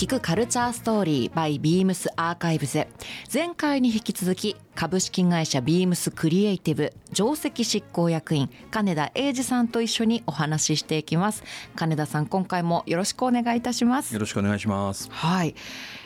聞くカルチャーストーリー by Beams アーカイブズ前回に引き続き株式会社 Beams クリエイティブ上席執行役員金田英二さんと一緒にお話ししていきます。金田さん今回もよろしくお願いいたします。よろしくお願いします。はい、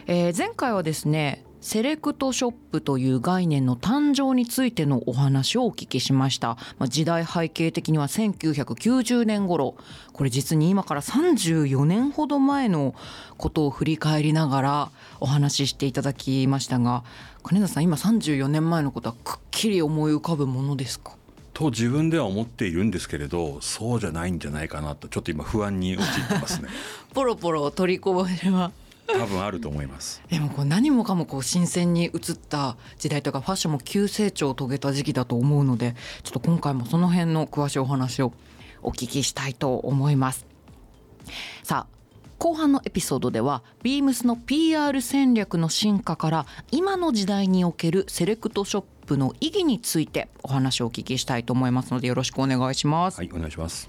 えー、前回はですねセレクトショップという概念の誕生についてのお話をお聞きしました。まあ、時代背景的には1990年頃、これ実に今から34年ほど前のことを振り返りながらお話ししていただきましたが、金田さん今34年前のことはくっきり思い浮かぶものですか？と自分では思っているんですけれどそうじゃないんじゃないかなとちょっと今不安に陥ってますね。ポロポロ取りこぼれは多分あると思います。でもこう何もかもこう新鮮に移った時代とかファッションも急成長を遂げた時期だと思うのでちょっと今回もその辺の詳しいお話をお聞きしたいと思います。さあ後半のエピソードでは beams の PR 戦略の進化から今の時代におけるセレクトショップの意義についてお話をお聞きしたいと思いますのでよろしくお願いします。はいお願いします。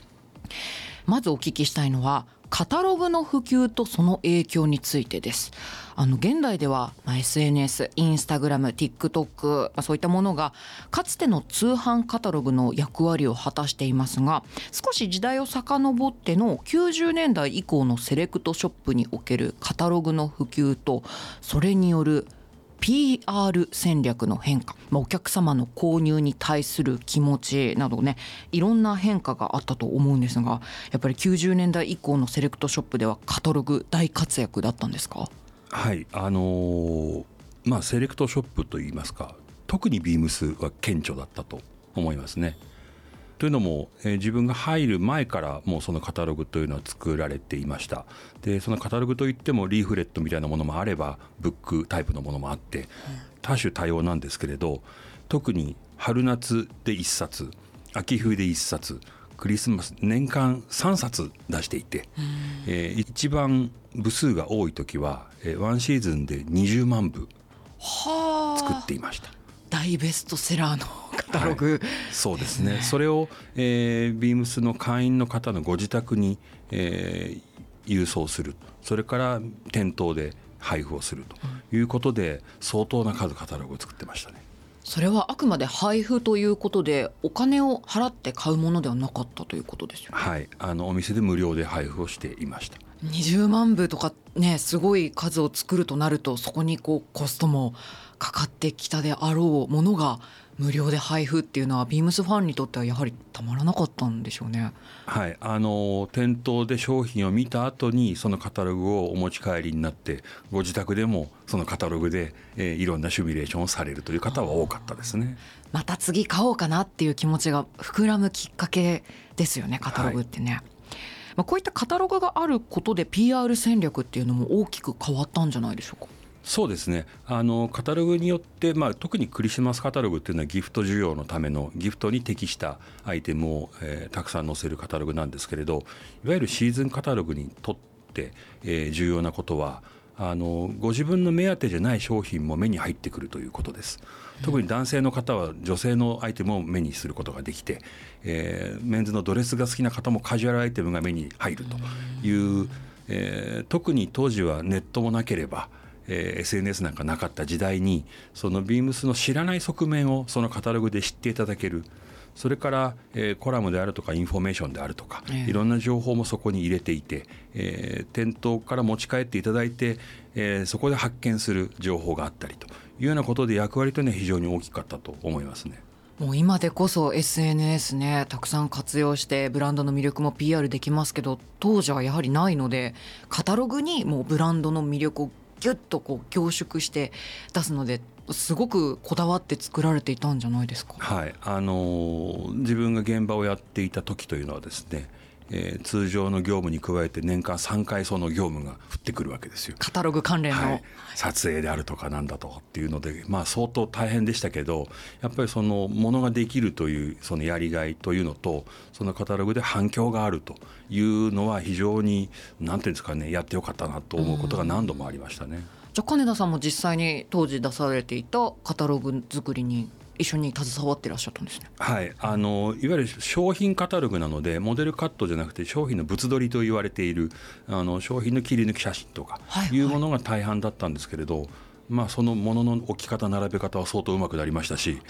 まずお聞きしたいのはカタログの普及とその影響についてです。あの現代では、まあ、SNS、インスタグラム、TikTok、まあ、そういったものがかつての通販カタログの役割を果たしていますが少し時代を遡っての90年代以降のセレクトショップにおけるカタログの普及とそれによる PR 戦略の変化、まあ、お客様の購入に対する気持ちなどねいろんな変化があったと思うんですがやっぱり90年代以降のセレクトショップではカタログ大活躍だったんですか？はいあのー、まあセレクトショップといいますか特にビームスは顕著だったと思いますね。というのも、えー、自分が入る前からもうそのカタログというのは作られていました。でそのカタログといってもリーフレットみたいなものもあればブックタイプのものもあって多種多様なんですけれど特に春夏で1冊秋冬で1冊クリスマス年間3冊出していて、えー、一番部数が多い時は、えー、ワンシーズンで20万部作っていました。大ベストセラーのカタログ、はい、そうですねそれを、えー、ビームスの会員の方のご自宅に、えー、郵送するそれから店頭で配布をするということで、相当な数カタログを作ってましたね。それはあくまで配布ということでお金を払って買うものではなかったということですよね。はい、あのお店で無料で配布をしていました。20万部とかねすごい数を作るとなるとそこにこうコストもかかってきたであろうものが無料で配布っていうのはビームスファンにとってはやはりたまらなかったんでしょうね。はいあの店頭で商品を見た後にそのカタログをお持ち帰りになってご自宅でもそのカタログで、えー、いろんなシミュレーションをされるという方は多かったですね。また次買おうかなっていう気持ちが膨らむきっかけですよねカタログってね。はいまあ、こういったカタログがあることで PR 戦略っていうのも大きく変わったんじゃないでしょうか。そうですね。あのカタログによって、まあ、特にクリスマスカタログっていうのはギフト需要のためのギフトに適したアイテムを、えー、たくさん載せるカタログなんですけれどいわゆるシーズンカタログにとって、えー、重要なことはあのご自分の目当てじゃない商品も目に入ってくるということです。特に男性の方は女性のアイテムを目にすることができて、えー、メンズのドレスが好きな方もカジュアルアイテムが目に入るという、えー、特に当時はネットもなければえー、SNS なんかなかった時代にそのビームスの知らない側面をそのカタログで知っていただけるそれから、えー、コラムであるとかインフォメーションであるとか、えー、いろんな情報もそこに入れていて、えー、店頭から持ち帰っていただいて、えー、そこで発見する情報があったりというようなことで役割というのは非常に大きかったと思いますね。もう今でこそ SNS ねたくさん活用してブランドの魅力も PR できますけど当時はやはりないのでカタログにもうブランドの魅力をギュッとこう凝縮して出すのですごくこだわって作られていたんじゃないですか？はい、あの自分が現場をやっていた時というのはですね。えー、通常の業務に加えて年間3回その業務が降ってくるわけですよ。カタログ関連の、はい、撮影であるとかなんだとかっていうので、まあ、相当大変でしたけどやっぱりそのものができるというそのやりがいというのとそのカタログで反響があるというのは非常に何ていうんですかねやってよかったなと思うことが何度もありましたね。じゃあ金田さんも実際に当時出されていたカタログ作りに一緒に携わってらっしゃったんですね。はい、あのいわゆる商品カタログなのでモデルカットじゃなくて商品の物撮りと言われているあの商品の切り抜き写真とかいうものが大半だったんですけれど、まあ、そのものの置き方並べ方は相当うまくなりましたし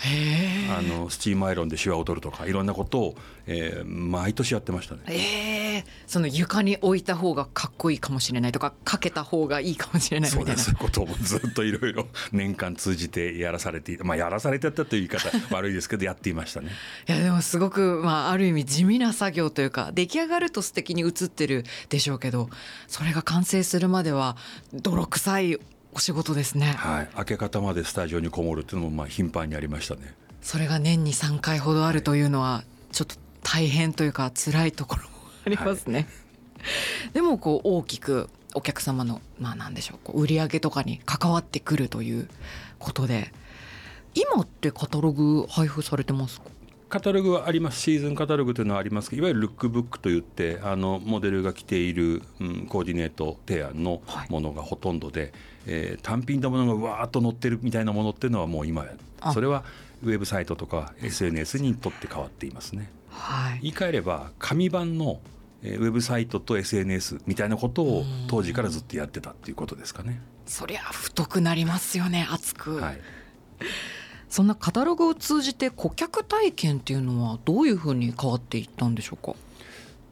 あのスチームアイロンでシワを取るとかいろんなことを、えー、毎年やってましたね。えー、その床に置いた方がかっこいいかもしれないとかかけた方がいいかもしれないみたいな。そういうことをずっといろいろ 年間通じてやらされてまあやらされてたという言い方 悪いですけどやっていましたね。いやでもすごく、まあ、ある意味地味な作業というか出来上がると素敵に映ってるでしょうけどそれが完成するまでは泥臭いお仕事ですね。はい、明け方までスタジオにこもるっていうのもまあ頻繁にありましたね。それが年に3回ほどあるというのはちょっと大変というか辛いところもありますね。はい、でもこう大きくお客様のまあ何でしょうこう売り上げとかに関わってくるということで今ってカタログ配布されてますか？カタログはありますシーズンカタログというのはありますいわゆるルックブックといってあのモデルが着ている、うん、コーディネート提案のものがほとんどで、はい、えー、単品のものがわーっと載ってるみたいなものっていうのはもう今それはウェブサイトとか SNS にとって変わっていますね。はい、言い換えれば紙版のウェブサイトと SNS みたいなことを当時からずっとやってたっていうことですかね。そりゃ太くなりますよね熱く。はいそんなカタログを通じて顧客体験っていうのはどういうふうに変わっていったんでしょうか？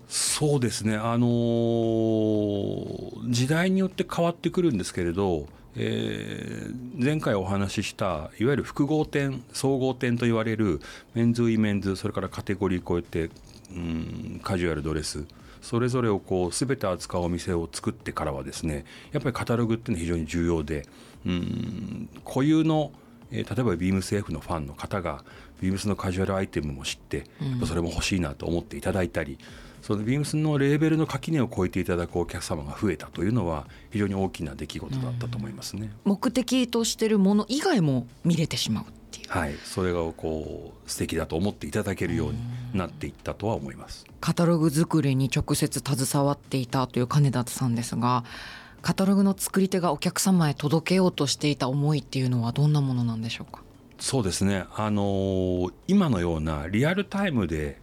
そうですね、あのー、時代によって変わってくるんですけれど、えー、前回お話ししたいわゆる複合店総合店と言われるメンズウィメンズそれからカテゴリー超えて、うん、カジュアルドレスそれぞれをこう全て扱うお店を作ってからはですねやっぱりカタログっていうのは非常に重要で、うん、固有のえー、例えばビームス F のファンの方がビームスのカジュアルアイテムも知って、うん、それも欲しいなと思っていただいたりそのビームスのレーベルの垣根を越えていただくお客様が増えたというのは非常に大きな出来事だったと思いますね。うん、目的としてるもの以外も見れてしまうっていう。はい、それがこう素敵だと思っていただけるようになっていったとは思います。カタログ作りに直接携わっていたという金田さんですが、カタログの作り手がお客様へ届けようとしていた思いっていうのはどんなものなんでしょうか？そうですね、あのー、今のようなリアルタイムで、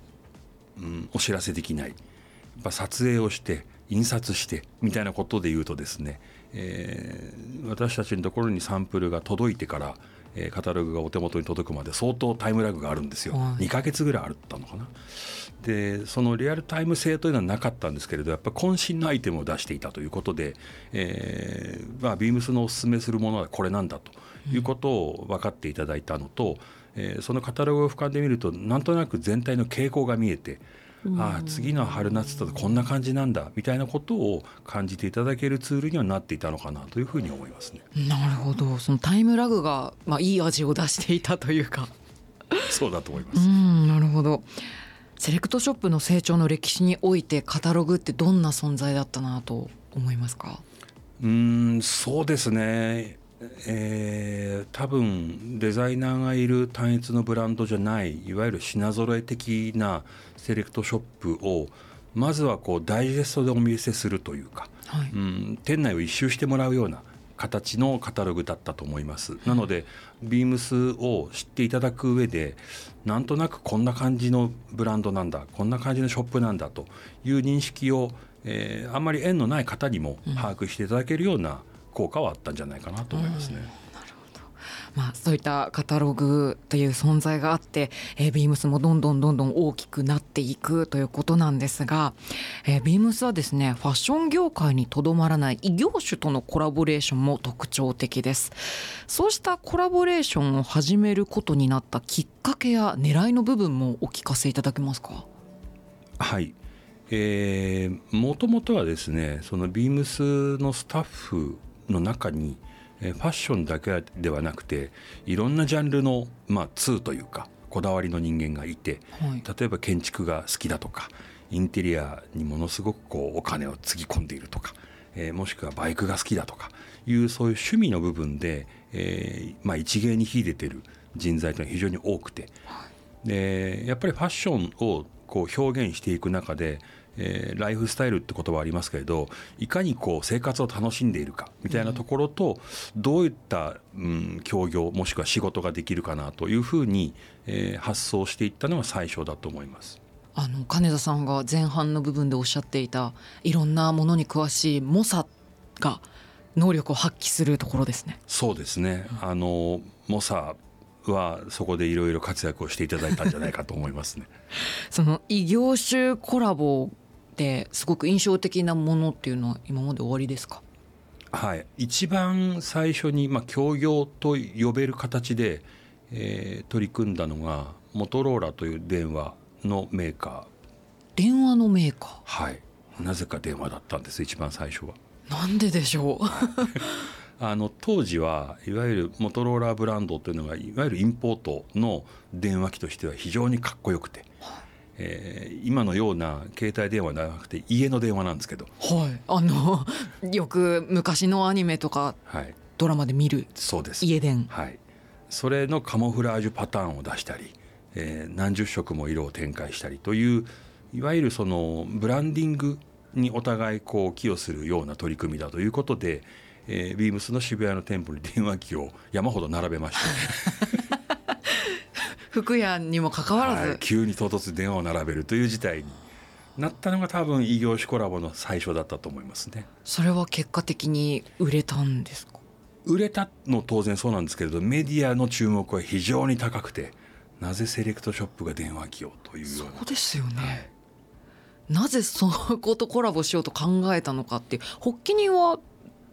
うん、お知らせできない。やっぱ撮影をして印刷してみたいなことで言うとですね、えー、私たちのところにサンプルが届いてからえー、カタログがお手元に届くまで相当タイムラグがあるんですよ、はい、2か月ぐらいあったのかな。でそのリアルタイム性というのはなかったんですけれどやっぱ渾身のアイテムを出していたということで、えーまあ、ビームスのおすすめするものはこれなんだということを分かっていただいたのと、うん、えー、そのカタログを俯瞰で見るとなんとなく全体の傾向が見えてああ次の春夏とこんな感じなんだみたいなことを感じていただけるツールにはなっていたのかなというふうに思いますね。なるほど。そのタイムラグが、まあ、いい味を出していたというか。そうだと思います。うんなるほど。セレクトショップの成長の歴史においてカタログってどんな存在だったなと思いますか？うんそうですねえー、多分デザイナーがいる単一のブランドじゃないいわゆる品揃え的なセレクトショップをまずはこうダイジェストでお見せするというか、はい、うん、店内を一周してもらうような形のカタログだったと思います。なので、ビームスを知っていただく上でなんとなくこんな感じのブランドなんだこんな感じのショップなんだという認識を、えー、あんまり縁のない方にも把握していただけるような効果はあったんじゃないかなと思いますね。うんまあ、そういったカタログという存在があって、えー、ビームスもどんどんどんどん大きくなっていくということなんですが、えー、ビームスはですねファッション業界にとどまらない異業種とのコラボレーションも特徴的です。そうしたコラボレーションを始めることになったきっかけや狙いの部分もお聞かせいただけますか？はい。えー、もともとはですねそのビームスのスタッフの中にファッションだけではなくていろんなジャンルの、まあ、通というかこだわりの人間がいて、はい、例えば建築が好きだとかインテリアにものすごくこうお金をつぎ込んでいるとか、えー、もしくはバイクが好きだとかいうそういう趣味の部分で、えーまあ、一芸に秀でてる人材というのは非常に多くて、はい、でやっぱりファッションをこう表現していく中で、えーライフスタイルって言葉ありますけれどいかにこう生活を楽しんでいるかみたいなところと、どういった、うん、協業もしくは仕事ができるかなというふうに、えー発想していったのが最初だと思います。あの金田さんが前半の部分でおっしゃっていたいろんなものに詳しい猛者が能力を発揮するところですね。そうですね、あの猛者はそこでいろいろ活躍をしていただいたんじゃないかと思いますね。その異業種コラボですごく印象的なものっていうのは今まで終わりですか？はい、一番最初に、まあ、協業と呼べる形で、えー取り組んだのがモトローラという電話のメーカ電話のメーカー、はい、なぜか電話だったんです一番最初は。ーなんででしょう？あの当時はいわゆるモトローラブランドというのがいわゆるインポートの電話機としては非常にかっこよくて、えー今のような携帯電話ではなくて家の電話なんですけど、はい。あの よく昔のアニメとかはい、ドラマで見るそうです。家電。はい、それのカモフラージュパターンを出したり、えー何十色も色を展開したりといういわゆるそのブランディングにお互いこう寄与するような取り組みだということで、えービームスの渋谷の店舗に電話機を山ほど並べました、服屋にもかかわらず、はい、急に唐突に電話を並べるという事態になったのが多分異業種コラボの最初だったと思いますね。それは結果的に売れたんですか？売れたの当然そうなんですけれどメディアの注目は非常に高くてなぜセレクトショップが電話機をというような。そうですよね、なぜそのことコラボしようと考えたのかっていう発起人は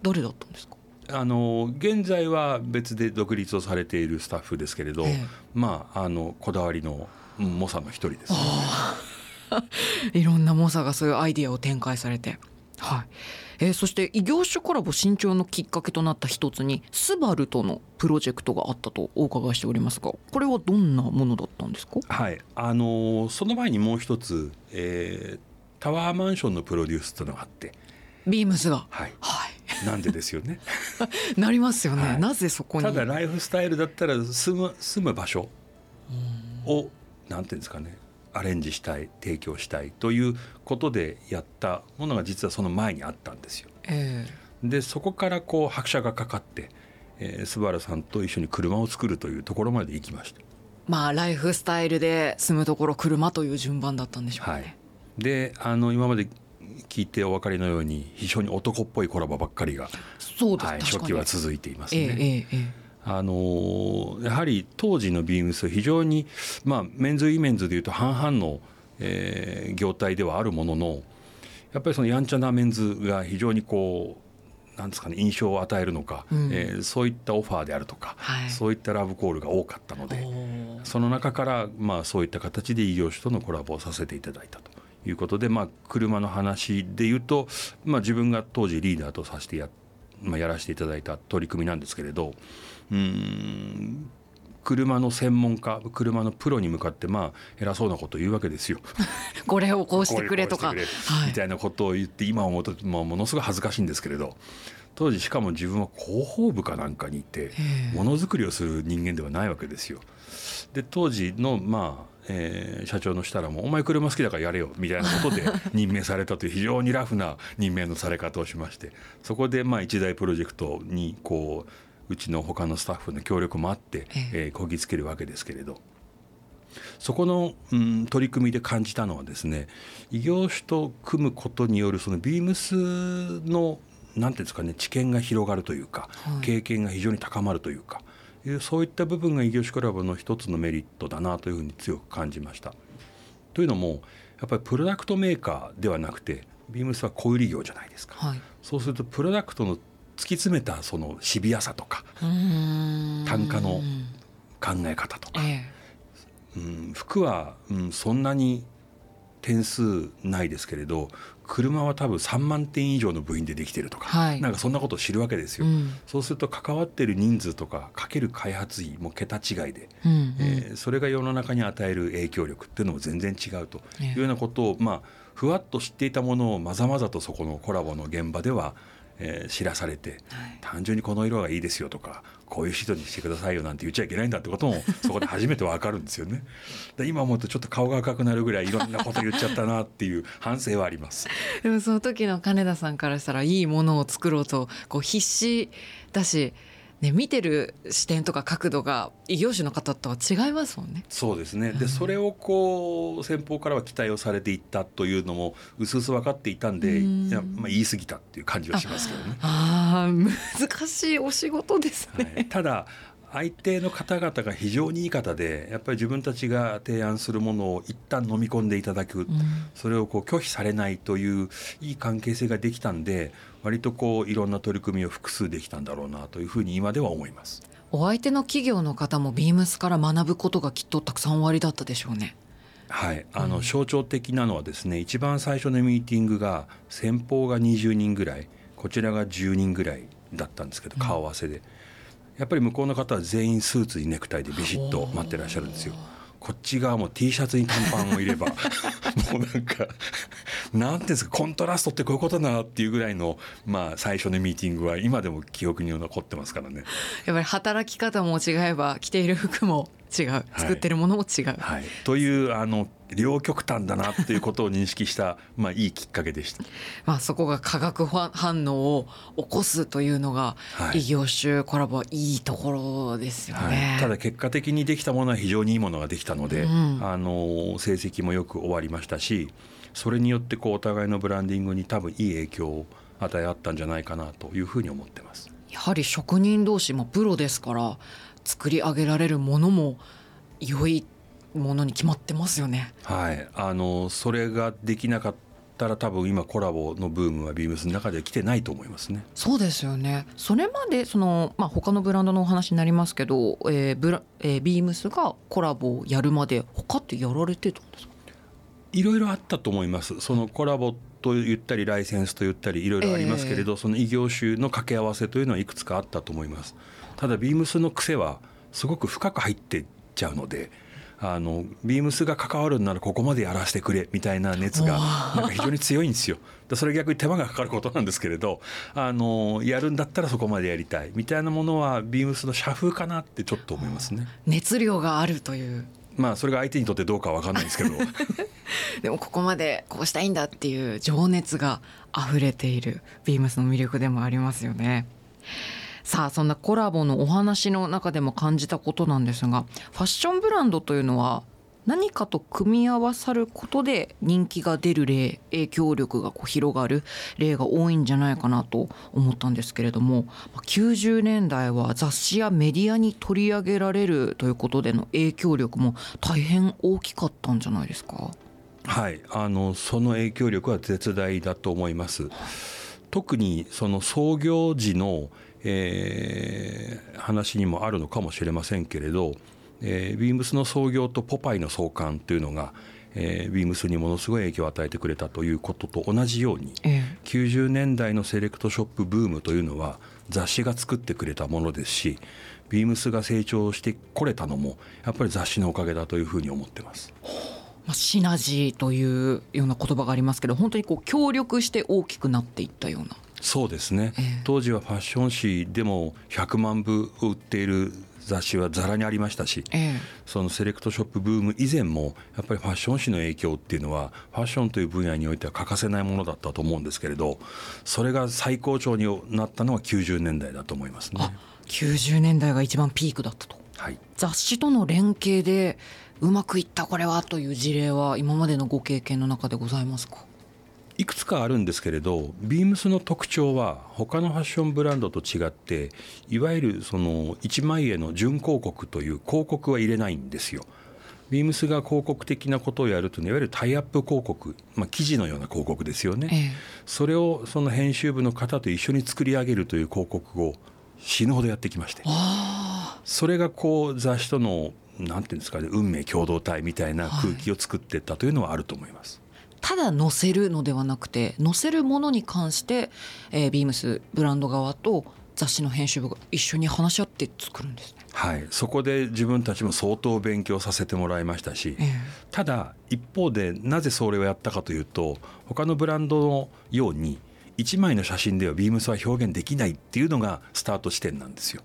誰だったんですか？あの現在は別で独立をされているスタッフですけれど、ええ。まああのこだわりのうん猛者の一人です、いろんな猛者がそういうアイディアを展開されて。はい。えーそして異業種コラボ新潮のきっかけとなった一つにスバルとのプロジェクトがあったとお伺いしておりますがこれはどんなものだったんですか？はい。あのその前にもう一つ、えータワーマンションのプロデュースというのがあってビームスが。はい。はい。なんでですよね。なりますよね、はい。なぜそこに？ただライフスタイルだったら住む住む場所をなんていうんですかね。アレンジしたい提供したいということでやったものが実はその前にあったんですよ。えでそこからこう拍車がかかって、えー、スバルさんと一緒に車を作るというところまで行きました。ーまあライフスタイルで住むところ車という順番だったんでしょうね、はい、であの今まで聞いてお分かりのように非常に男っぽいコラボばっかりが、そうです、はい、初期は続いていますええね。えええ。あのーやはり当時のビームスは非常に、まあ、メンズ・ウィメンズでいうと半々の、えー業態ではあるもののやっぱりそのやんちゃなメンズが非常にこうなんですかね印象を与えるのか、うん。えーそういったオファーであるとか、はい。そういったラブコールが多かったのえでその中から、まあ、そういった形で異業種とのコラボをさせていただいたということで、まあ、車の話でいうと、まあ、自分が当時リーダーとさせてや,、まあ、やらせていただいた取り組みなんですけれどうーん車の専門家車のプロに向かってまあ偉そうなことを言うわけですよ。これをこうしてくれとかみたいなことを言って今思うと、まあ、ものすごい恥ずかしいんですけれど当時しかも自分は広報部かなんかにいてええものづくりをする人間ではないわけですよ。で当時のまあえー社長のしたらもう「お前車好きだからやれよ」みたいなことで 任命されたという非常にラフな任命のされ方をしましてそこでまあ一大プロジェクトにこううちの他のスタッフの協力もあって、え。えーこぎつけるわけですけれど。そこの、うん、取り組みで感じたのはですね異業種と組むことによるそのビームスのなんていうんですかね知見が広がるというか、はい。経験が非常に高まるというかいうそういった部分が異業種クラブの一つのメリットだなというふうに強く感じました。というのもやっぱりプロダクトメーカーではなくてビームスは小売業じゃないですか。はいそうするとプロダクトの突き詰めたそのシビアさとか単価の考え方とかえうん、服は、うん、そんなに点数ないですけれど車は多分3万点以上の部品でできてるとか、はい。なんかそんなことを知るわけですよ。うん。そうすると関わってる人数とかかける開発費も桁違いで、うんうん。えーそれが世の中に与える影響力っていうのも全然違うというようなことを、まあふわっと知っていたものをまざまざとそこのコラボの現場では、えー知らされて、はい単純にこの色がいいですよとかこういう人にしてくださいよなんて言っちゃいけないんだってことも そこで初めてわかるんですよね。で今思うとちょっと顔が赤くなるぐらいいろんなこと言っちゃったなっていう反省はあります。でもその時の金田さんからしたらいいものを作ろうとこう必死だし、ね、見てる視点とか角度が異業種の方とは違いますもんね。そうですねでそれをこう先方からは期待をされていったというのも薄々分かっていたんでうんいや、まあ、言い過ぎたっていう感じはしますけどね。ああ難しいお仕事ですね。はい、ただ相手の方々が非常にいい方でやっぱり自分たちが提案するものを一旦飲み込んでいただく、うん。それをこう拒否されないといういい関係性ができたんで割とこういろんな取り組みを複数できたんだろうなというふうに今では思います。お相手の企業の方もビームスから学ぶことがきっとたくさんおありだったでしょうね。はい、あのうん。象徴的なのはですね一番最初のミーティングが先方が20人ぐらいこちらが10人ぐらいだったんですけどうん。顔合わせで、やっぱり向こうの方は全員スーツにネクタイでビシッと待ってらっしゃるんですよ。こっち側も T シャツに短パンを入れば もうなんかなんていうんですかコントラストってこういうことだなっていうぐらいの、まあ、最初のミーティングは今でも記憶に残ってますからね。やっぱり働き方も違えば着ている服も違う。作ってるものも違う、はい、というあの両極端だなっていうことを認識した、まあ、いいきっかけでした。まあ、そこが化学反応を起こすというのが、はい。異業種コラボはいいところですよね。はい、ただ結果的にできたものは非常にいいものができたので、うん。あの成績もよく終わりましたしそれによってこうお互いのブランディングに多分いい影響を与え合ったんじゃないかなというふうに思ってます。やはり職人同士もプロですから作り上げられるものも良いものに決まってますよね。はい、あのそれができなかったら多分今コラボのブームはビームスの中では来てないと思いますね。そうですよね。それまでそのまあ他のブランドのお話になりますけど、えーブラえービームスがコラボをやるまで他ってやられてたんですか？いろいろあったと思いますそのコラボと言ったりライセンスと言ったりいろいろありますけれど、その異業種の掛け合わせというのはいくつかあったと思いますただビームスの癖はすごく深く入ってっちゃうのであのビームスが関わるんならここまでやらせてくれみたいな熱がなんか非常に強いんですよ。でそれ逆に手間がかかることなんですけれどあのやるんだったらそこまでやりたいみたいなものはビームスの社風かなってちょっと思いますね。熱量があるという。まあそれが相手にとってどうかわかんないですけど でもここまでこうしたいんだっていう情熱が溢れているビームスの魅力でもありますよね。さあそんなコラボのお話の中でも感じたことなんですがファッションブランドというのは何かと組み合わさることで人気が出る例影響力がこう広がる例が多いんじゃないかなと思ったんですけれども90年代は雑誌やメディアに取り上げられるということでの影響力も大変大きかったんじゃないですか？はい、あのその影響力は絶大だと思います。特にその創業時の、えー話にもあるのかもしれませんけれど、えービームスの創業とポパイの創刊というのが、えービームスにものすごい影響を与えてくれたということと同じようにえ90年代のセレクトショップブームというのは雑誌が作ってくれたものですしビームスが成長してこれたのもやっぱり雑誌のおかげだというふうに思ってます。まあ、シナジーというような言葉がありますけど本当にこう協力して大きくなっていったようなそうですね、ええ。当時はファッション誌でも100万部売っている雑誌はざらにありましたしええ。そのセレクトショップブーム以前もやっぱりファッション誌の影響っていうのはファッションという分野においては欠かせないものだったと思うんですけれどそれが最高潮になったのは90年代だと思いますね。あ。90年代が一番ピークだったと。はい。雑誌との連携でうまくいったこれはという事例は今までのご経験の中でございますか？いくつかあるんですけれどビームスの特徴は他のファッションブランドと違っていわゆるその一枚絵の準広告という広告は入れないんですよ。ビームスが広告的なことをやるというのはいわゆるタイアップ広告、まあ、記事のような広告ですよね。ええそれをその編集部の方と一緒に作り上げるという広告を死ぬほどやってきましてあそれがこう雑誌とのなんていうんですかね運命共同体みたいな空気を作っていったというのはあると思います。ただ載せるのではなくて載せるものに関して、えービームスブランド側と雑誌の編集部が一緒に話し合って作るんですね。はい、そこで自分たちも相当勉強させてもらいましたし、ええただ一方でなぜそれをやったかというと他のブランドのように1枚の写真ではビームスは表現できないっていうのがスタート地点なんですよ。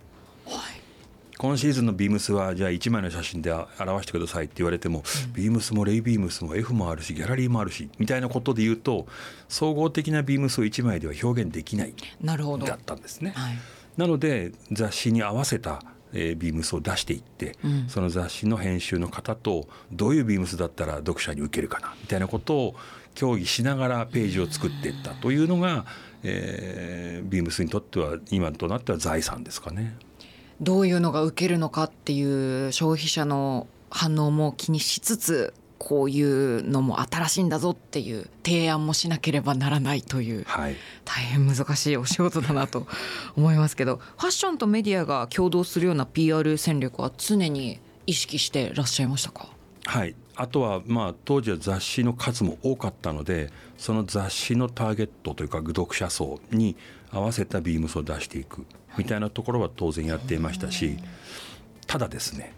今シーズンのビームスはじゃあ1枚の写真で表してくださいって言われても、うん、ビームスもレイビームスも F もあるしギャラリーもあるしみたいなことで言うと総合的なビームスを1枚では表現できないだったんですね。はい、なので雑誌に合わせたえー、ビームスを出していって、うん、その雑誌の編集の方とどういうビームスだったら読者に受けるかなみたいなことを協議しながらページを作っていったというのが、えー、ビームスにとっては今となっては財産ですかね。どういうのが受けるのかっていう消費者の反応も気にしつつこういうのも新しいんだぞっていう提案もしなければならないという、はい、大変難しいお仕事だなと思いますけどファッションとメディアが共同するような PR 戦略は常に意識してらっしゃいましたか？はい。あとはまあ当時は雑誌の数も多かったのでその雑誌のターゲットというか読者層に合わせたビームスを出していくみたいなところは当然やっていましたしただですね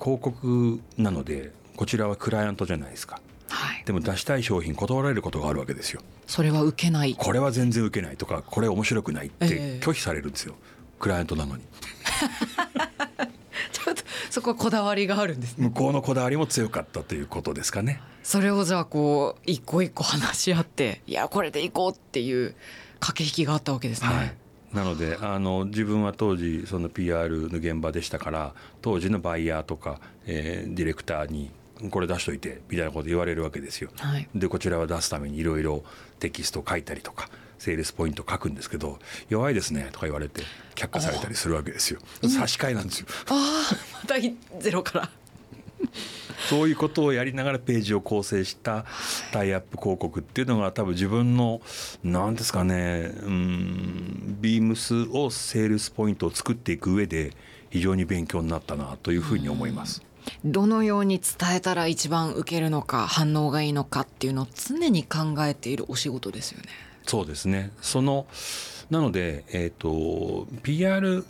広告なのでこちらはクライアントじゃないですか、はい、でも出したい商品断られることがあるわけですよ。それは受けない。これは全然受けないとかこれ面白くないって拒否されるんですよ、えー、クライアントなのに。ちょっとそこはこだわりがあるんです、ね、向こうのこだわりも強かったということですかね。それをじゃあこう一個一個話し合っていやこれでいこうっていう駆け引きがあったわけですね、はいなのであの自分は当時その PR の現場でしたから当時のバイヤーとか、えー、ディレクターにこれ出しといてみたいなこと言われるわけですよ。はい、でこちらは出すためにいろいろテキスト書いたりとかセールスポイント書くんですけど弱いですねとか言われて却下されたりするわけですよ。差し替えなんですよ。ああまたゼロから そういうことをやりながらページを構成したタイアップ広告っていうのが多分自分の何ですかねうんビームスをセールスポイントを作っていく上で非常に勉強になったなというふうに思います。どのように伝えたら一番受けるのか反応がいいのかっていうのを常に考えているお仕事ですよね。そうですねそのなので、えーと、PR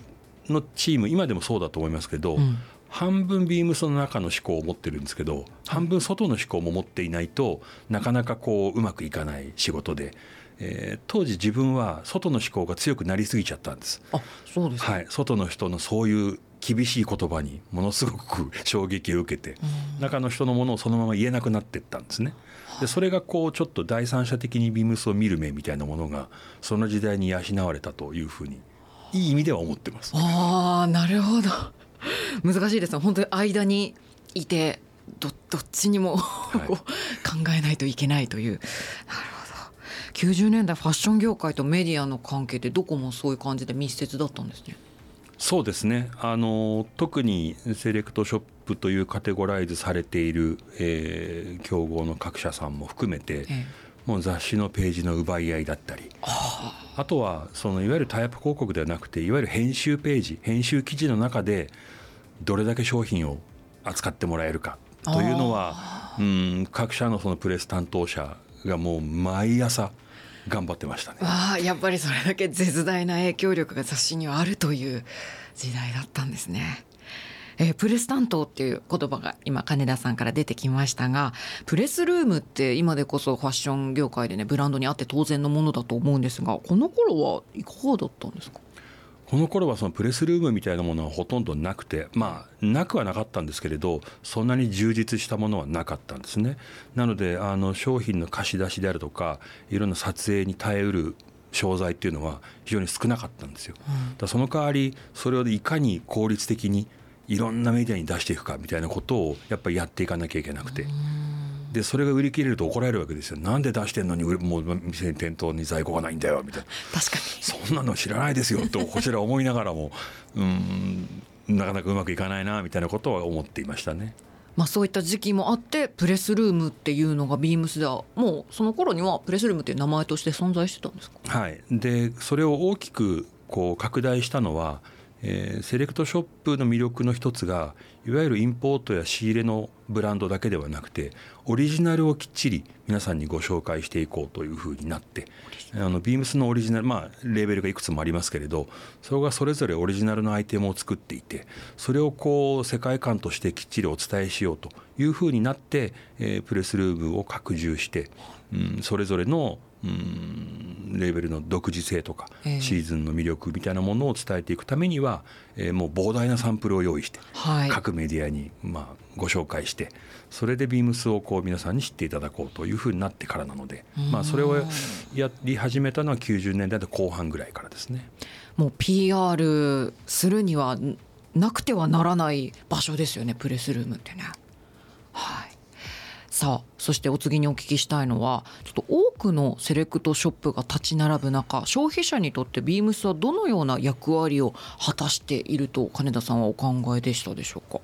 のチーム今でもそうだと思いますけど、うん、半分ビームスの中の思考を持ってるんですけど半分外の思考も持っていないとなかなかこううまくいかない仕事で。えー、当時自分は外の思考が強くなりすぎちゃったんです。あ、そうですはい、外の人のそういう厳しい言葉にものすごく衝撃を受けて中の人のものをそのまま言えなくなっていったんですね。でそれがこうちょっと第三者的にビームスを見る目みたいなものがその時代に養われたというふうにいい意味では思ってます。ああなるほど 難しいです。本当に間にいてどどっちにもはい、考えないといけないという。なるほど。90年代ファッション業界とメディアの関係ってどこもそういう感じで密接だったんですね。そうですね。あの特にセレクトショップというカテゴライズされている、えー、競合の各社さんも含めて、ええ、もう雑誌のページの奪い合いだったり。あとはそのいわゆるタイアップ広告ではなくていわゆる編集ページ編集記事の中でどれだけ商品を扱ってもらえるか。というのはうん各社のそのプレス担当者がもう毎朝頑張ってましたね。あやっぱりそれだけ絶大な影響力が雑誌にはあるという時代だったんですね。えー、プレス担当っていう言葉が今金田さんから出てきましたがプレスルームって今でこそファッション業界でねブランドにあって当然のものだと思うんですがこの頃はいかがだったんですか？この頃はそのプレスルームみたいなものはほとんどなくてまあなくはなかったんですけれどそんなに充実したものはなかったんですね。なのであの商品の貸し出しであるとかいろんな撮影に耐えうる商材っていうのは非常に少なかったんですよ、だその代わりそれをいかに効率的にいろんなメディアに出していくかみたいなことをやっぱりやっていかなきゃいけなくて。でそれが売り切れると怒られるわけですよ。なんで出してんのにもう店に店頭に在庫がないんだよみたいな。確かに。そんなの知らないですよとこちら思いながらも。うんなかなかうまくいかないなみたいなことは思っていましたね。まあ、そういった時期もあってプレスルームっていうのがビームスではもうその頃にはプレスルームっていう名前として存在してたんですか？はい。でそれを大きくこう拡大したのはえー、セレクトショップの魅力の一つがいわゆるインポートや仕入れのブランドだけではなくてオリジナルをきっちり皆さんにご紹介していこうというふうになってあのビームスのオリジナルまあレーベルがいくつもありますけれどそれがそれぞれオリジナルのアイテムを作っていてそれをこう世界観としてきっちりお伝えしようというふうになって、えー、プレスルームを拡充して、うん、それぞれのうんレーベルの独自性とか、ええシーズンの魅力みたいなものを伝えていくためには、えーもう膨大なサンプルを用意して、はい各メディアに、まあ、ご紹介してそれでビームスをこう皆さんに知っていただこうというふうになってからなので、まあ、それをやり始めたのは90年代の後半ぐらいからですね。もう PR するにはんなくてはならない場所ですよねプレスルームってね。はいさあそしてお次にお聞きしたいのはちょっと多くのセレクトショップが立ち並ぶ中消費者にとってビームスはどのような役割を果たしていると金田さんはお考えでしたでしょうか？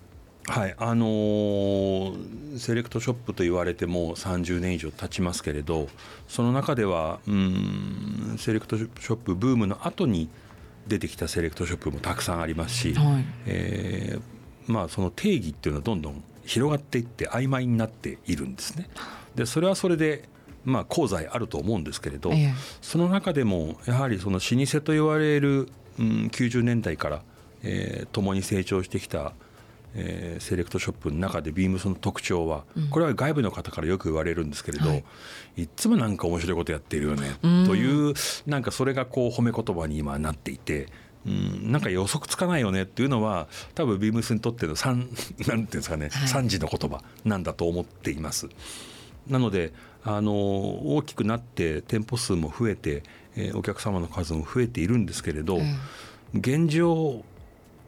はいあのーセレクトショップと言われてもう30年以上経ちますけれどその中ではうんセレクトショップブームの後に出てきたセレクトショップもたくさんありますし、はい。えーまあ、その定義っていうのはどんどん広がっていって曖昧になっているんですね。でそれはそれでまあ功罪あると思うんですけれど、ええその中でもやはりその老舗と言われる、うん、90年代から、えー共に成長してきた、えーセレクトショップの中でビームスの特徴は、これは外部の方からよく言われるんですけれど、はいい、っつもなんか面白いことやってるよね、うんというなんかそれがこう褒め言葉に今なっていて。うん、なんか予測つかないよねっていうのは多分ビームスにとっての三 なんていうんですかね、はい。三時の言葉なんだと思っています。なのであの大きくなって店舗数も増えて、えーお客様の数も増えているんですけれど、え現状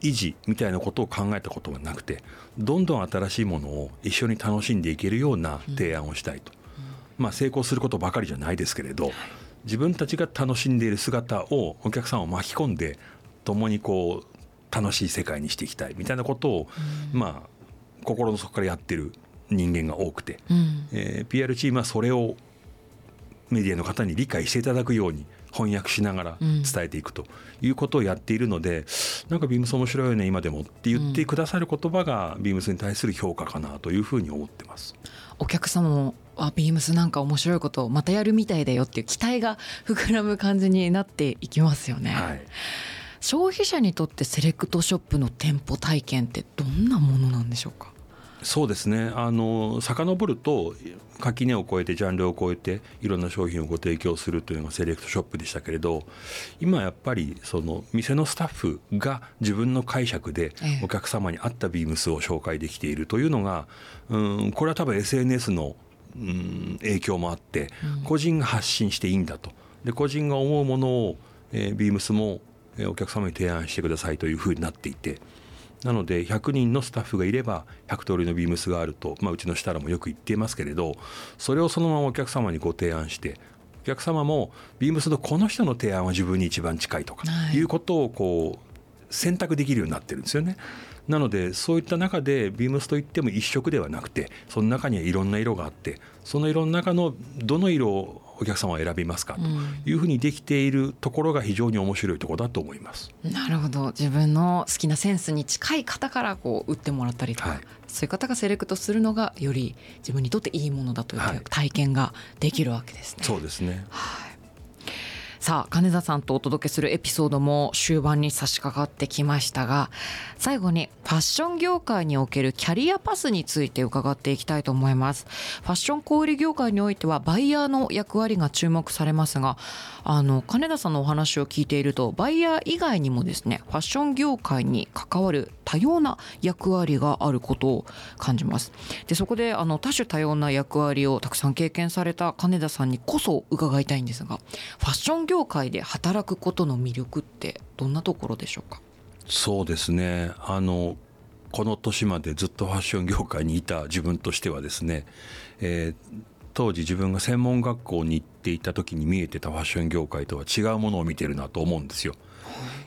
維持みたいなことを考えたことはなくてどんどん新しいものを一緒に楽しんでいけるような提案をしたいと、まあ、成功することばかりじゃないですけれど自分たちが楽しんでいる姿をお客さんを巻き込んで共にこう楽しい世界にしていきたいみたいなことを、まあ心の底からやってる人間が多くて、うん。えー PR チームはそれをメディアの方に理解していただくように翻訳しながらうん。伝えていくということをやっているので、なんかビームス面白いよね今でもって言ってくださる言葉がビームスに対する評価かなというふうに思ってます。お客様もあビームスなんか面白いことをまたやるみたいだよっていう期待が膨らむ感じになっていきますよね、はい、消費者にとってセレクトショップの店舗体験ってどんなものなんでしょうか？そうですね。あの遡ると垣根を越えてジャンルを越えていろんな商品をご提供するというのがセレクトショップでしたけれど今やっぱりその店のスタッフが自分の解釈でええ。お客様に合ったビームスを紹介できているというのがうんこれは多分 SNS のうん影響もあって個人が発信していいんだと。で個人が思うものを、えービームスもえーお客様に提案してくださいというふうになっていてなので100人のスタッフがいれば100通りのビームスがあると、まあ、うちの設楽もよく言っていますけれどそれをそのままお客様にご提案してお客様もビームスのこの人の提案は自分に一番近いとか、はいい、うことをこう選択できるようになってるんですよね。なのでそういった中でビームスといっても一色ではなくてその中にはいろんな色があってその色の中のどの色をお客様は選びますかというふうにできているところが非常に面白いところだと思います。なるほど。自分の好きなセンスに近い方からこう打ってもらったりとか、はい。そういう方がセレクトするのがより自分にとっていいものだというはい。体験ができるわけですね。そうですねさあ金田さんとお届けするエピソードも終盤に差し掛かってきましたが最後にファッション業界におけるキャリアパスについて伺っていきたいと思います。ファッション小売業界においてはバイヤーの役割が注目されますがあの金田さんのお話を聞いているとバイヤー以外にもですねファッション業界に関わる多様な役割があることを感じます。でそこであの多種多様な役割をたくさん経験された金田さんにこそ伺いたいんですがファッション業界で働くことの魅力ってどんなところでしょうか？そうですねあのこの年までずっとファッション業界にいた自分としてはですね、えー当時自分が専門学校に行っていた時に見えてたファッション業界とは違うものを見てるなと思うんですよ。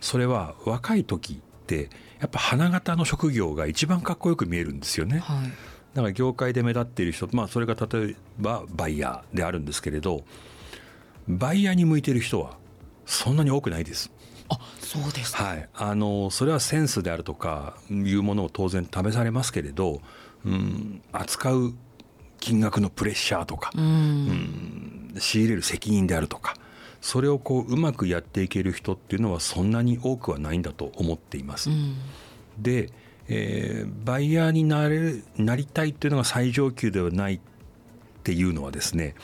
それは若い時ってやっぱ花形の職業が一番かっこよく見えるんですよね。はいだから業界で目立っている人、まあ、それが例えばバイヤーであるんですけれどバイヤーに向いている人はそんなに多くないです。あそうですか、はい、あのそれはセンスであるとかいうものを当然試されますけれど、うん、扱う金額のプレッシャーとか、うん仕入れる責任であるとかそれをこううまくやっていける人っていうのはそんなに多くはないんだと思っています。うんで、えーバイヤーになれるなりたいっていうのが最上級ではないっていうのはですね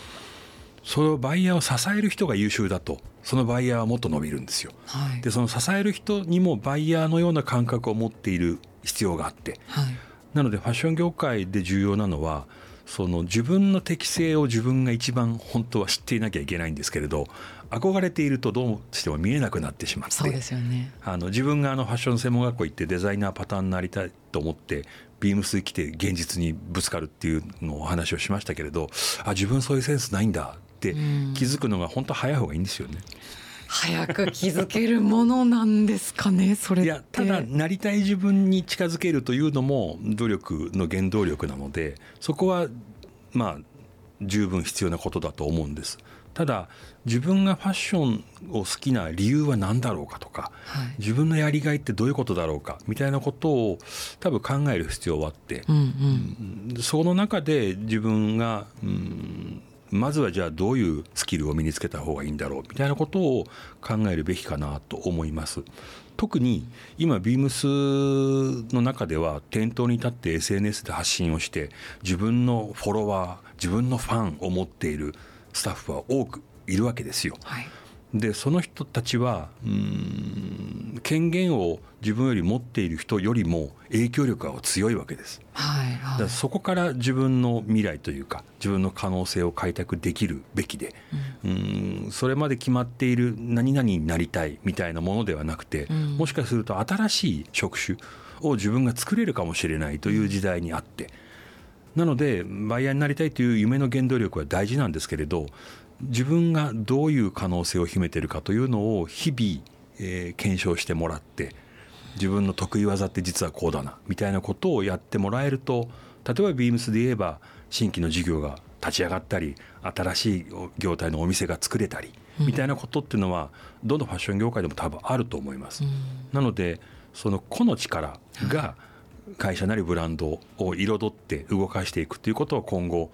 そのバイヤーを支える人が優秀だと。そのバイヤーはもっと伸びるんですよ。はい。でその支える人にもバイヤーのような感覚を持っている必要があって。はい。なのでファッション業界で重要なのはその自分の適性を自分が一番本当は知っていなきゃいけないんですけれど憧れているとどうしても見えなくなってしまって。そうですよね。あの自分があのファッション専門学校行ってデザイナーパターンになりたいと思ってビームス来て現実にぶつかるっていうのをお話をしましたけれどあ自分そういうセンスないんだってうん気づくのが本当早い方がいいんですよね。早く気づけるものなんですかね それっていやただなりたい自分に近づけるというのも努力の原動力なのでそこはまあ十分必要なことだと思うんです。ただ自分がファッションを好きな理由は何だろうかとかはい自分のやりがいってどういうことだろうかみたいなことを多分考える必要はあってうんうんその中で自分がうんまずはじゃあどういうスキルを身につけた方がいいんだろうみたいなことを考えるべきかなと思います。特に今ビームスの中では店頭に立って SNS で発信をして自分のフォロワー自分のファンを持っているスタッフは多くいるわけですよ。はいでその人たちはうーん。権限を自分より持っている人よりも影響力が強いわけです。はいだかはいらそこから自分の未来というか自分の可能性を開拓できるべきで、うん、それまで決まっている何々になりたいみたいなものではなくて、ん。もしかすると新しい職種を自分が作れるかもしれないという時代にあってなのでバイヤーになりたいという夢の原動力は大事なんですけれど自分がどういう可能性を秘めているかというのを日々、えー検証してもらって自分の得意技って実はこうだなみたいなことをやってもらえると例えばビームスで言えば新規の事業が立ち上がったり新しい業態のお店が作れたりみたいなことっていうのはどのファッション業界でも多分あると思います。なのでその個の力が会社なりブランドを彩って動かしていくということは今後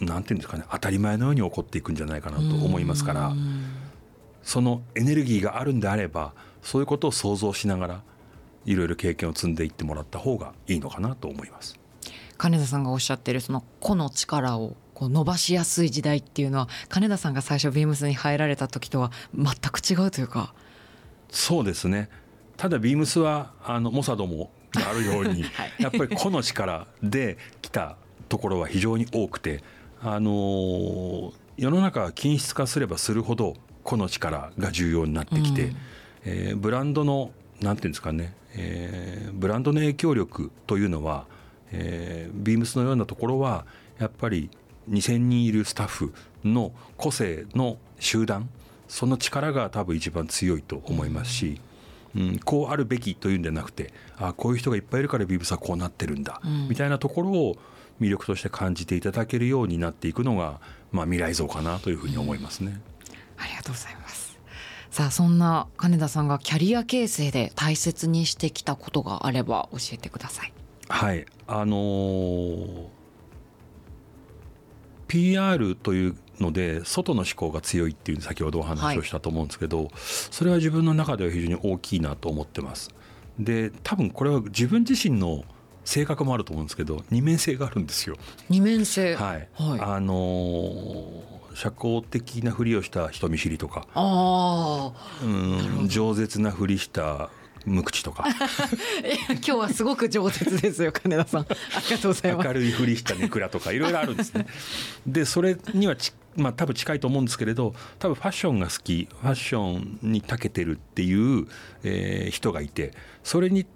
なんていうんですかね当たり前のように起こっていくんじゃないかなと思いますからそのエネルギーがあるんであればそういうことを想像しながらいろいろ経験を積んでいってもらった方がいいのかなと思います。金田さんがおっしゃってるその個の力をこう伸ばしやすい時代っていうのは金田さんが最初ビームスに入られた時とは全く違うというか。そうですね。ただビームスはあのモサドも あるように、はい。やっぱり個の力で来たところは非常に多くて、あのー世の中は均質化すればするほど個の力が重要になってきて、うん。えーブランドのなんていうんですかね、えーブランドの影響力というのは、えービームスのようなところはやっぱり2,000人いるスタッフの個性の集団その力が多分一番強いと思いますし、うん、こうあるべきというんじゃなくてあこういう人がいっぱいいるからビームスはこうなってるんだ、うん。みたいなところを魅力として感じていただけるようになっていくのが、まあ、未来像かなというふうに思いますね。ありがとうございますさあそんな金田さんがキャリア形成で大切にしてきたことがあれば教えてくださいはいあのー PR というので外の思考が強いっていう先ほどお話をしたと思うんですけど、それは自分の中では非常に大きいなと思ってます。で多分これは自分自身の性格もあると思うんですけど二面性があるんですよ。二面性。はい、はい。あのー社交的なふりをした人見知りとか、あうん、饒舌なふりした無口とか。あ いや今日はすごく饒舌ですよ金田さん。ありがとうございます。明るいふりしたネクラとかいろいろあるんですね。でそれにはち、まあ、多分近いと思うんですけれど多分ファッションが好きファッションに長けてるっていう、えー人がいてそれに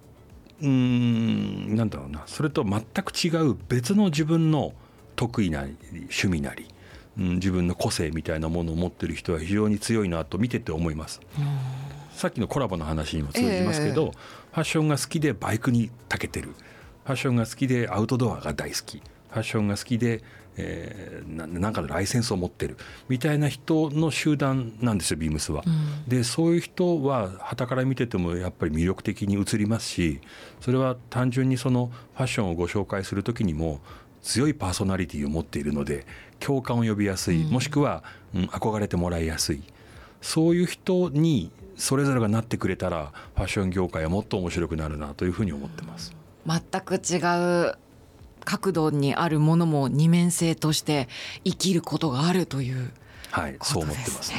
うーんなんだろうな。それと全く違う別の自分の得意なり趣味なり、うん、自分の個性みたいなものを持ってる人は非常に強いなと見てて思います。さっきのコラボの話にも通じますけど、ファッションが好きでバイクに長けてる。ファッションが好きでアウトドアが大好き。ファッションが好きで、えーななんかのライセンスを持ってるみたいな人の集団なんですよビームスは。でそういう人は傍から見ててもやっぱり魅力的に映りますしそれは単純にそのファッションをご紹介する時にも強いパーソナリティを持っているので共感を呼びやすい、もしくは、うん、憧れてもらいやすいそういう人にそれぞれがなってくれたらファッション業界はもっと面白くなるなというふうに思ってます。全く違う角度にあるものも二面性として生きることがあるというはいそう思ってますね。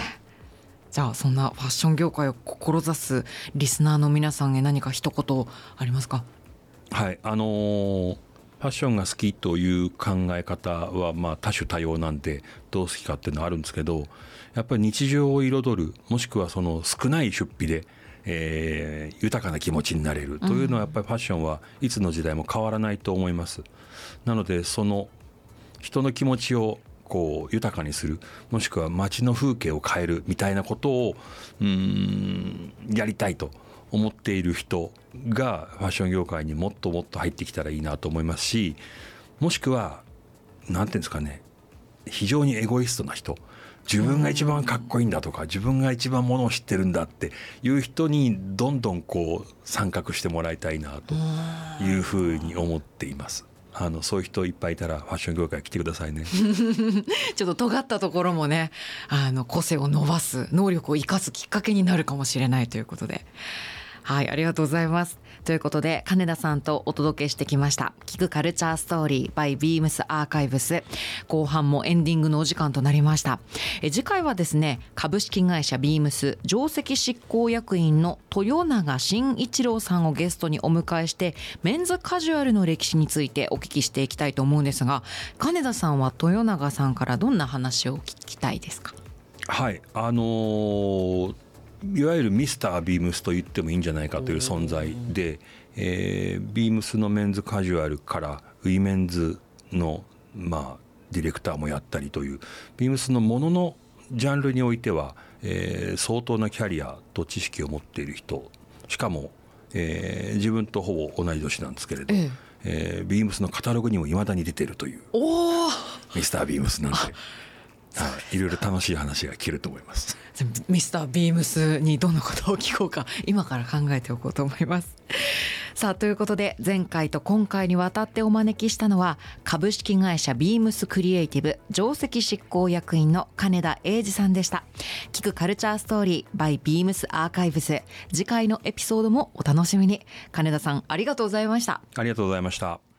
じゃあそんなファッション業界を志すリスナーの皆さんへ何か一言ありますか？はいあのーファッションが好きという考え方はまあ多種多様なんでどう好きかっていうのはあるんですけどやっぱり日常を彩るもしくはその少ない出費で、えー、豊かな気持ちになれるというのはやっぱりファッションはいつの時代も変わらないと思います。なのでその人の気持ちをこう豊かにするもしくは街の風景を変えるみたいなことをうんやりたいと思っている人がファッション業界にもっともっと入ってきたらいいなと思いますしもしくは何て言うんですかね非常にエゴイストな人自分が一番かっこいいんだとか自分が一番ものを知ってるんだっていう人にどんどんこう参画してもらいたいなというふうに思っています。あのそういう人いっぱいいたらファッション業界来てくださいね。ちょっと尖ったところもねあの個性を伸ばす能力を生かすきっかけになるかもしれないということで。はいありがとうございますということで金田さんとお届けしてきました聞くカルチャーストーリー by beams アーカイブス後半もエンディングのお時間となりました。え次回はですね株式会社ビームス上席執行役員の豊永慎一郎さんをゲストにお迎えしてメンズカジュアルの歴史についてお聞きしていきたいと思うんですが金田さんは豊永さんからどんな話を聞きたいですか？はいあのーいわゆるミスタービームスと言ってもいいんじゃないかという存在で、えー、ビームスのメンズカジュアルからウィメンズの、まあ、ディレクターもやったりというビームスのもののジャンルにおいては、えー、相当なキャリアと知識を持っている人。しかも、えー、自分とほぼ同じ年なんですけれど、ええ。えー、ビームスのカタログにもいまだに出てるというミスタービームスなんで。はい、いろいろ楽しい話が聞けると思います。ミスタービームスにどんなことを聞こうか 今から考えておこうと思います。さあということで前回と今回にわたってお招きしたのは株式会社ビームスクリエイティブ上席執行役員の金田英二さんでした。聞くカルチャーストーリー by ビームスアーカイブス次回のエピソードもお楽しみに金田さんありがとうございましたありがとうございました